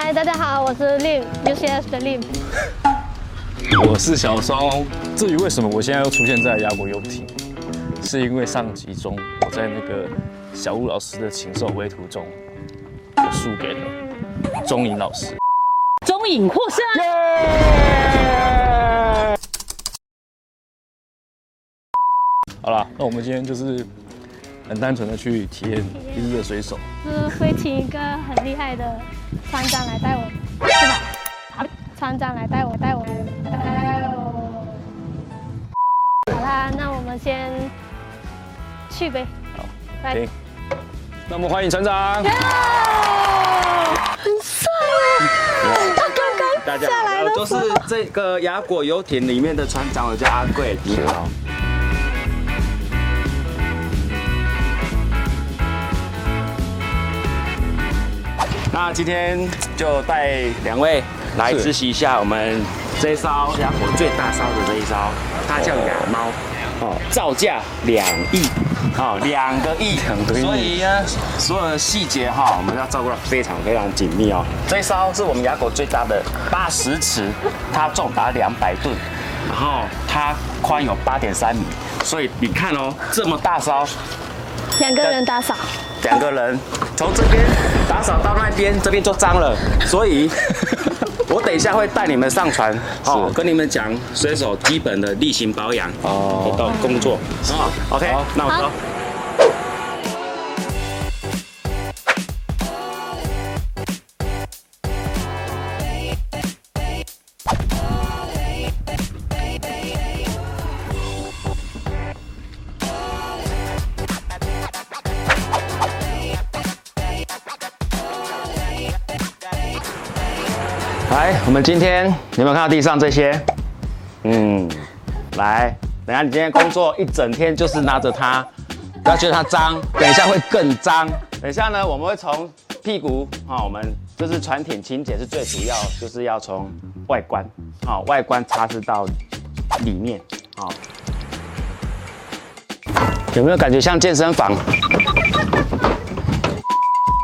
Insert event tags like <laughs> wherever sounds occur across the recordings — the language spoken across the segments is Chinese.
嗨，大家好，我是 Lim，UCS 的 Lim。我是小松。至于为什么我现在又出现在亚果游艇，是因为上集中我在那个小吴老师的禽兽绘图中，我输给了钟颖老师。钟颖获胜。好了，那我们今天就是很单纯的去体验一日的水手。是会请一个很厉害的船长来带我，是吧？好，船长来带我，带我，带我。好啦，那我们先去呗。好，来行。那我们欢迎船长。很帅啊！他刚刚下来的都是这个雅果游艇里面的船长，我叫阿贵。你好。那今天就带两位来实习一下我们这一艘亚果最大烧的这一艘，它叫亚猫，哦，造价两亿，哦，两个亿，所以呢，所有的细节哈，我们要照顾得非常非常紧密哦。这一艘是我们亚果最大的八十尺，它重达两百吨，然后它宽有八点三米，所以你看哦，这么大艘，两个人打扫。两个人从这边打扫到那边，这边就脏了，所以 <laughs> 我等一下会带你们上船，哦，跟你们讲水手基本的例行保养哦，到工作，啊，OK，那我走。我们今天有没有看到地上这些？嗯，来，等下你今天工作一整天就是拿着它，不要觉得它脏，等一下会更脏。等一下呢，我们会从屁股啊，我们就是船艇清洁是最主要，就是要从外观啊，外观擦拭到里面啊。有没有感觉像健身房？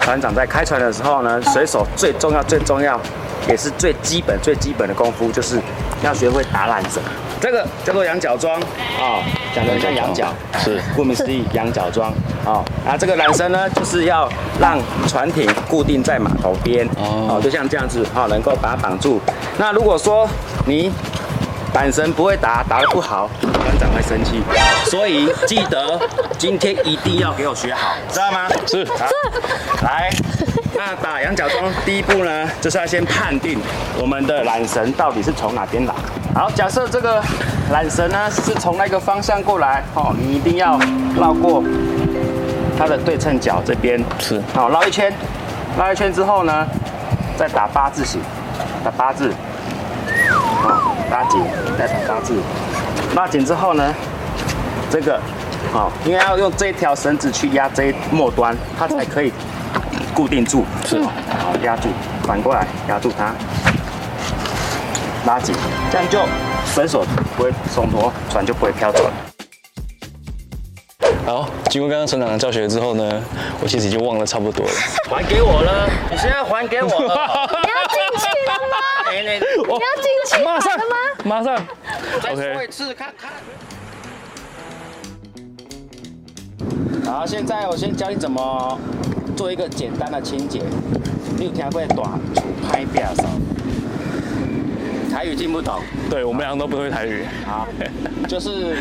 船长在开船的时候呢，水手最重要最重要。也是最基本、最基本的功夫，就是要学会打缆绳。这个叫做羊角桩。啊，讲的像羊角，是。顾名思义，羊角桩。啊。那这个缆绳呢，就是要让船艇固定在码头边。哦，就像这样子啊，能够把它绑住。那如果说你缆绳不会打，打得不好，班长会生气。所以记得今天一定要给我学好，知道吗？是。好，来。那打羊角桩第一步呢，就是要先判定我们的缆绳到底是从哪边来。好，假设这个缆绳呢是从那个方向过来，哦，你一定要绕过它的对称角这边，是，好，绕一圈，绕一圈之后呢，再打八字形，打八字，好，拉紧，再打八字，拉紧之后呢，这个，好，应该要用这条绳子去压这一末端，它才可以。固定住，是，好，压住，反过来压住它，拉紧，这样就绳索不会松脱，船就不会飘走了。好，经过刚刚船长的教学之后呢，我其实已经忘了差不多了。还给我了，你现在还给我了。<laughs> 你要进去了吗？你要进去？马上，马上。再说一次看看。好，现在我先教你怎么。做一个简单的清洁，你有听过大厝歹摒扫？台语听不懂，对我们两个都不会台语。好，就是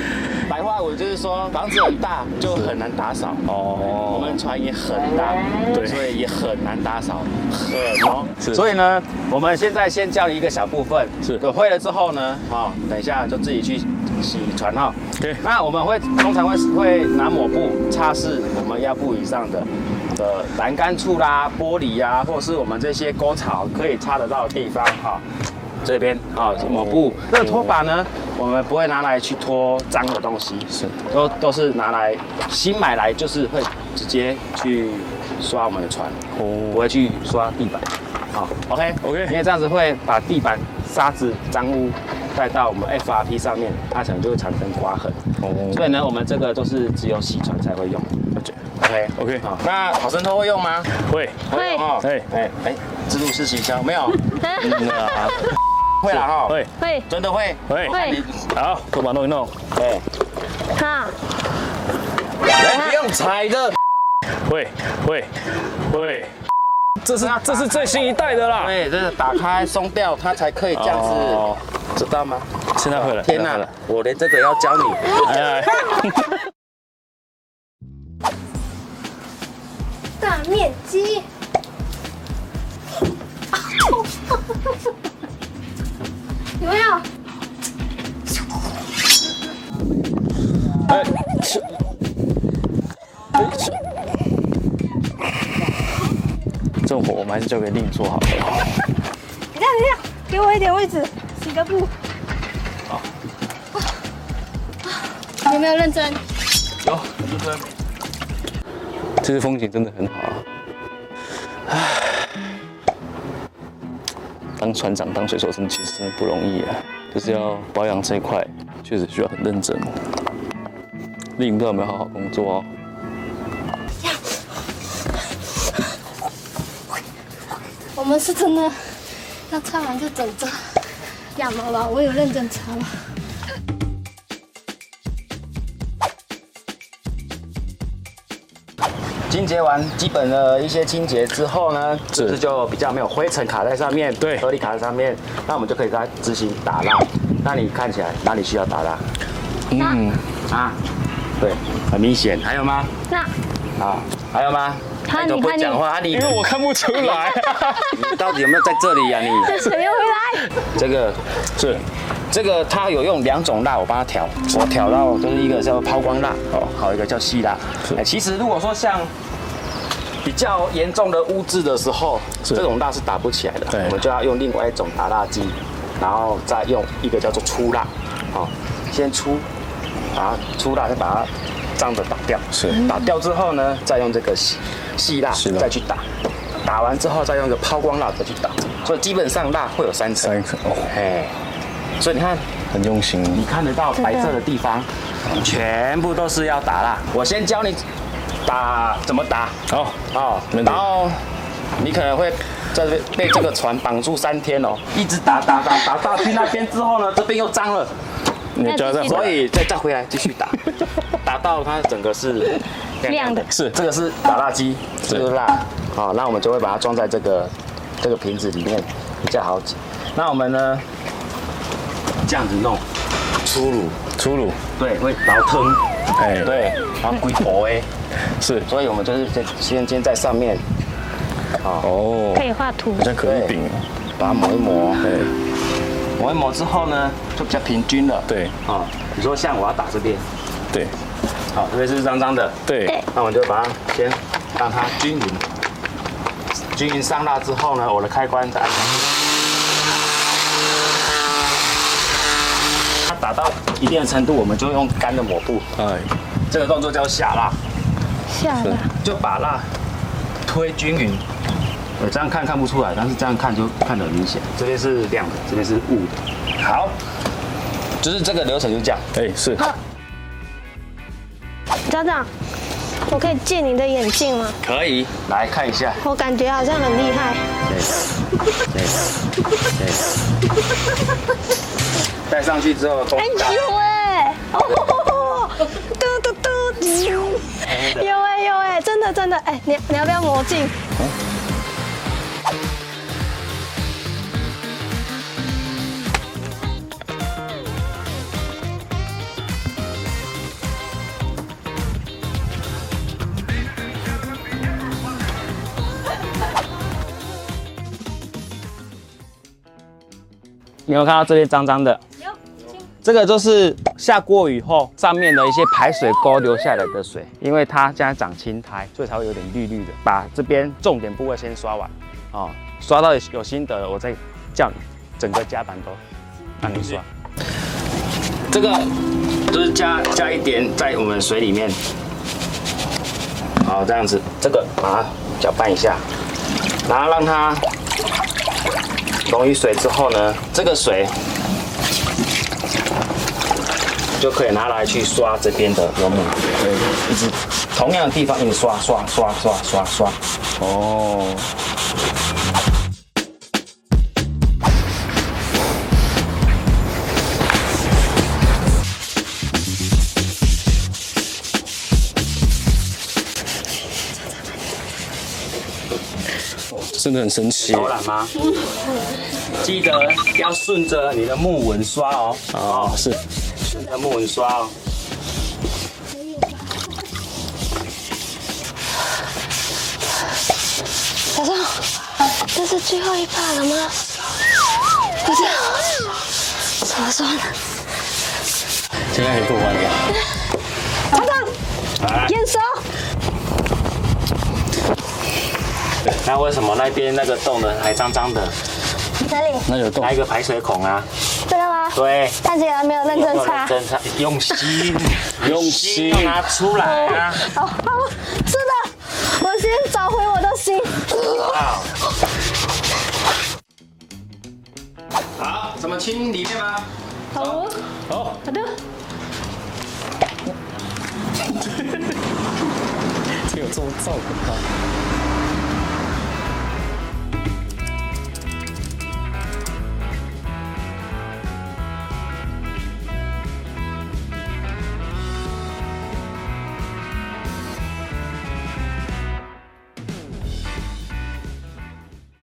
白话文，就是说房子很大就很难打扫哦。我们船也很大，对，所以也很难打扫，很哦。是，所以呢，我们现在先教你一个小部分，是，等会了之后呢，好，等一下就自己去洗船哈。对，那我们会通常会会拿抹布擦拭我们腰部以上的。的栏杆处啦、玻璃呀、啊，或是我们这些沟槽可以擦得到的地方哈，这边啊抹布。这个拖把呢，我们不会拿来去拖脏的东西，是。都都是拿来新买来就是会直接去刷我们的船，哦。不会去刷地板。好，OK OK，因为这样子会把地板沙子脏污带到我们 FRP 上面，它可能就会产生刮痕。哦，所以呢，我们这个都是只有洗船才会用。OK OK 好，那好生托会用吗？会，会哦，哎哎哎，自助式行销没有？<laughs> 嗯啊，<laughs> 会了哈，会。会。真的会。会，会，好，拖把弄一弄，对，好，来不用踩的。会会会，这是这是最新一代的啦，对，这是打开松掉，它才可以这样哦。子，知道吗？现在会了，天哪我连这个要教你。<laughs> 哎哎，大面积。有没有？哎，切哎切这种活我们还是交给令做好了。等一下，等一下，给我一点位置，洗个布。好。有没有认真？有，认真。这个风景真的很好当船长、当水手真的其实真的不容易啊，就是要保养这一块，确实需要很认真。令不知道有没有好好工作哦。我们是真的要擦完就整着，亚毛了，我有认真擦了。清洁完基本的一些清洁之后呢，是不是就比较没有灰尘卡在上面，对颗粒卡在上面，那我们就可以它执行打蜡。那你看起来哪里需要打蜡嗯，啊？对，很明显。还有吗？那啊，还有吗？他都不讲话，啊你因为我看不出来。<laughs> 你到底有没有在这里呀、你 <laughs> 水又回来。这个是，这个它有用两种蜡，我帮它调，我调到就是一个叫抛光蜡哦，好一个叫细蜡。哎，其实如果说像比较严重的污渍的时候，是。这种蜡是打不起来的，对。我们就要用另外一种打蜡机，然后再用一个叫做粗蜡，好，先粗，把它粗蜡再把它脏的打掉，是。打掉之后呢，再用这个细细蜡再去打，打完之后再用一个抛光蜡再去打，所以基本上蜡会有三层，三层哦，哎，所以你看。很用心。你看得到白色的地方，全部都是要打蜡。我先教你打怎么打。好，哦没问，题。然后你可能会在这边被这个船绑住三天哦，一直打打打打到去那边之后呢，这边又脏了，你的脚在所以再再回来继续打，<laughs> 打到它整个是亮的。是。这个是打蜡机，是。这个是蜡，好，那我们就会把它装在这个这个瓶子里面，比较好挤。那我们呢，这样子弄，粗鲁。粗鲁，对，会倒腾，哎，，对，然后龟头哎，是，所以我们就是先先先在上面，啊，哦。可，以画图。好。像可以饼，把它抹一磨，对。抹一磨之后呢，就比较平均了，对。啊，比如说像我要打这边，对。好，这边是脏脏的，对，那我们就把它先让它均匀，均匀上蜡之后呢，我的开关再按下。它打到一定的程度，我们就用干的抹布，哎，这个动作叫下蜡。下蜡，就把蜡推均匀。我这样看看不出来，但是这样看就看得很明显。这边是亮的，这边是雾的。好，就是这个流程就这样。哎，是，长长，我可以借你的眼镜吗？可以来看一下。我感觉好像很厉害。对，对，对。<laughs> 戴上去之后都哎有哎，哦，嘟嘟嘟，有哎有哎，真的真的。哎，你你要不要魔镜？你有看到这边脏脏的？这个就是下过雨后上面的一些排水沟流下来的水，因为它现在长青苔，所以才会有点绿绿的。把这边重点部位先刷完，哦，刷到有心得了，我再叫你整个甲板都让你刷。这个就是加加一点在我们水里面，好，这样子，这个把它搅拌一下，然后让它溶于水之后呢，这个水。就可以拿来去刷这边的油膜，对，一直同样的地方一直刷刷刷刷刷刷。哦，真的很神奇。手懒吗？<laughs> 记得要顺着你的木纹刷哦。哦，是。顺着木纹刷哦。小宋，这是最后一把了吗？不是，怎么说呢？现在可以过关了。厂长，验收。那为什么那边那个洞呢还脏脏的？哪里？那有洞来一个排水孔啊？对。看起来没有认真擦。认真擦，用心，用心要拿出来啊！好好，是的，我先找回我的心。好。好，怎么清里面吗？好，好，好的。<laughs> 这有这么造可怕？